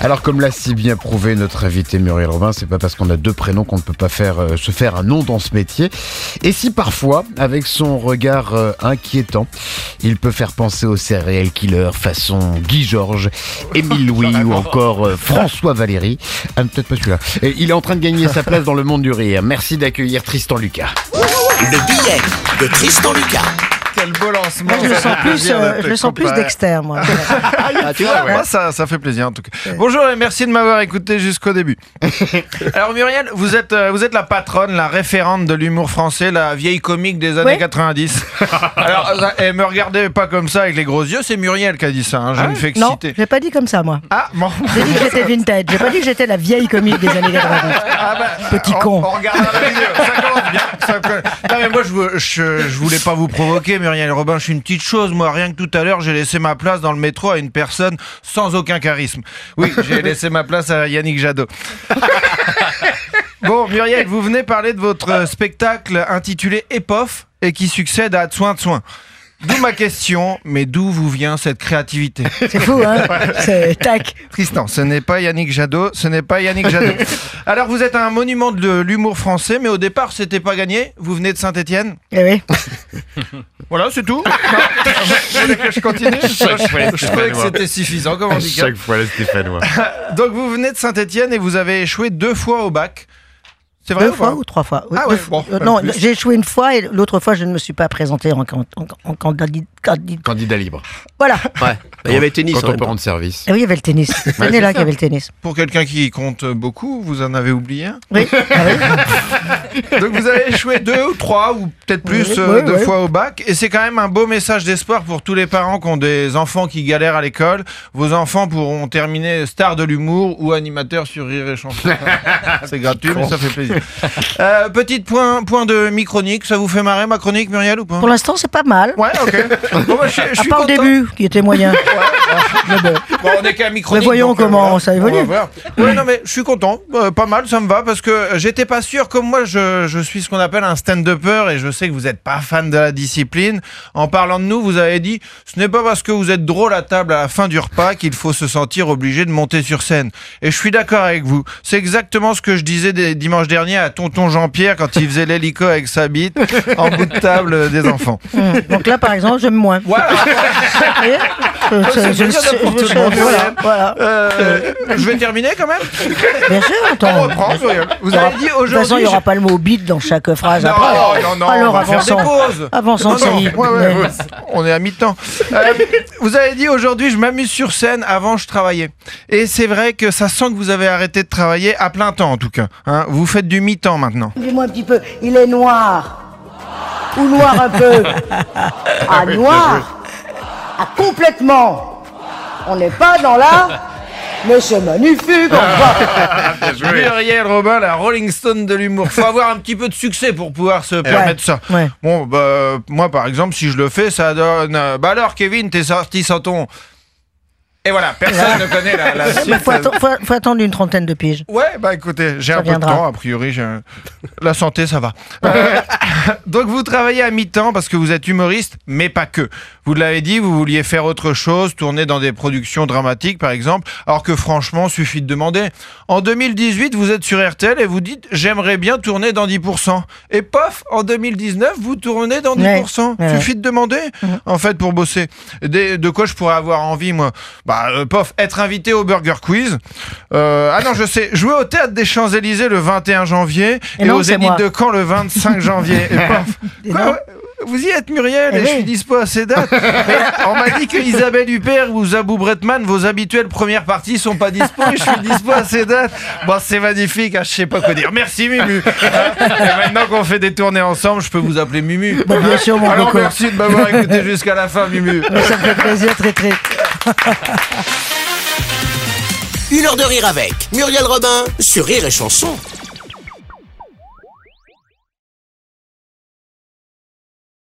Alors comme l'a si bien prouvé notre invité Muriel Robin, c'est pas parce qu'on a deux prénoms qu'on ne peut pas faire euh, se faire un nom dans ce métier. Et si parfois, avec son regard euh, inquiétant, il peut faire penser aux serial killers façon Guy Georges, Émile Louis ou encore euh, François Valéry. Ah, peut-être pas celui-là. Et il est en train de gagner sa place dans le monde du rire. Merci d'accueillir Tristan Lucas. Le billet de Tristan Lucas. Quel beau lancement. Moi, je le sens plus, euh, d'être je le sens plus. Dexter, moi. Ah, tu vois, moi, ça, ça fait plaisir en tout cas. Bonjour et merci de m'avoir écouté jusqu'au début. Alors Muriel, vous êtes, euh, vous êtes la patronne, la référente de l'humour français, la vieille comique des années Oui. 90. Alors, euh, et me regardez pas comme ça avec les gros yeux, c'est Muriel qui a dit ça, hein, je ne fais que non, citer. j'ai pas dit comme ça, moi. Ah, bon. J'ai dit que j'étais vintage. J'ai pas dit que j'étais la vieille comique des années 90. Ah bah, Petit on- con. On regardera la vidéo. Ça commence bien. Ça. Non, mais moi, je, veux- je, je voulais pas vous provoquer, Muriel Robin. Je suis une petite chose. Moi, rien que tout à l'heure, j'ai laissé ma place dans le métro à une personne sans aucun charisme. Oui, j'ai laissé ma place à Yannick Jadot. Bon, Muriel, vous venez parler de votre spectacle intitulé Épof et qui succède à Soin de Soin. D'où ma question, mais d'où vous vient cette créativité C'est fou, hein C'est tac. Tristan, ce n'est pas Yannick Jadot, ce n'est pas Yannick Jadot. Alors vous êtes un monument de l'humour français, mais au départ c'était pas gagné. Vous venez de Saint-Étienne. Eh oui. Voilà, c'est tout. Je continue Je, je- je trouvais que c'était suffisant comme handicap. Chaque fois le Stéphanois. Donc vous venez de Saint-Étienne et vous avez échoué deux fois au bac. C'est vrai Deux ou fois ou trois fois Oui, Ah deux ouais, fois. bon, Euh, pas Non, plus. j'ai échoué une fois et l'autre fois, je ne me suis pas présenté en, en, en, en candidate. candidate- Candidat libre. Voilà. Ouais, bah, il y avait le tennis Quand en on peut temps. rendre service. Et oui, il y avait le tennis. Cette année-là qu'il y avait le tennis. Pour quelqu'un qui compte beaucoup, vous en avez oublié un Oui. Ah oui. Donc vous avez échoué deux ou trois ou peut-être plus Oui, euh, oui, de oui. fois au bac et c'est quand même un beau message d'espoir pour tous les parents qui ont des enfants qui galèrent à l'école. Vos enfants pourront terminer star de l'humour ou animateur sur Rire et Chanson. c'est gratuit mais ça fait plaisir. Euh, petit point, point de mi-chronique, ça vous fait marrer ma chronique Muriel ou pas Pour l'instant, c'est pas mal. Ouais ok. Bon, bah, je, je À suis part le content. début, qui était moyen. Mais bon. Bon, on est qu'à mi-chronique. Mais voyons donc, euh, comment voilà. ça évolue. Ouais, non, mais je suis content. Euh, pas mal, ça me va parce que j'étais pas sûr. Comme moi, je, je suis ce qu'on appelle un stand-upper et je sais que vous êtes pas fan de la discipline. En parlant de nous, vous avez dit ce n'est pas parce que vous êtes drôle à table à la fin du repas qu'il faut se sentir obligé de monter sur scène. Et je suis d'accord avec vous. C'est exactement ce que je disais des dimanche dernier à tonton Jean-Pierre quand il faisait l'hélico avec sa bite en bout de table des enfants. Hum. Donc là, par exemple, j'aime moins. Voilà. Euh, c'est pour tout le monde, voilà, voilà. Euh, je vais terminer quand même. Bien sûr, On reprend. Vous aura- avez dit De toute façon, il aujourd'hui. n'y aura pas le mot bite dans chaque phrase Non, après. non, non, Alors, on va faire avançons. des pauses. Avançons, Non, ça non, ouais, ouais, ouais. On est à mi-temps. Euh, vous avez dit aujourd'hui, je m'amuse sur scène. Avant, je travaillais. Et c'est vrai que ça sent que vous avez arrêté de travailler à plein temps, en tout cas. Hein, vous faites du mi-temps maintenant. Dis-moi un petit peu, il est noir. Ou noir un peu. Ah, noir. Ah, complètement. On n'est pas dans là. Mais c'est magnifique, enfin. Muriel Robin, la Rolling Stone de l'humour. Faut avoir un petit peu de succès pour pouvoir se permettre ça. ouais. Bon, bah, moi, par exemple, si je le fais, ça donne. euh, Bah alors, Kevin, t'es sorti sans ton. Et voilà, personne ne connaît la, la Il suite. faut, atten- faut- faut attendre une trentaine de piges. Ouais, bah écoutez, j'ai Ça un peu viendra. de temps, a priori, j'ai un- la santé, ça va. Euh, donc vous travaillez à mi-temps parce que vous êtes humoriste, mais pas que. Vous l'avez dit, vous vouliez faire autre chose, tourner dans des productions dramatiques, par exemple, alors que franchement, suffit de demander. En 2018, vous êtes sur RTL et vous dites, j'aimerais bien tourner dans 10%. Et pof, en 2019, vous tournez dans 10%. Ouais, ouais. Suffit de demander, en fait, pour bosser. Des- de quoi je pourrais avoir envie, moi? Bah, euh, pof, être invité au Burger Quiz. Euh, ah non, je sais, jouer au Théâtre des Champs-Élysées le 21 janvier et, Et non, au Zénith de Caen le 25 janvier. Et pof. Quoi, ouais, vous y êtes, Muriel, Eh et je suis dispo à ces dates. On m'a dit que Isabelle Huppert ou Zabou Bretman, vos habituelles premières parties, sont pas dispo et je suis dispo à ces dates. Bon, c'est magnifique, hein, je sais pas quoi dire. Merci. Hein, et maintenant qu'on fait des tournées ensemble, je peux vous appeler Mumu. Bah, bien sûr, mon Alors, coco. merci de m'avoir écouté jusqu'à la fin, Mumu. Ça me fait plaisir, très très. Une heure de rire avec Muriel Robin sur Rire et Chanson.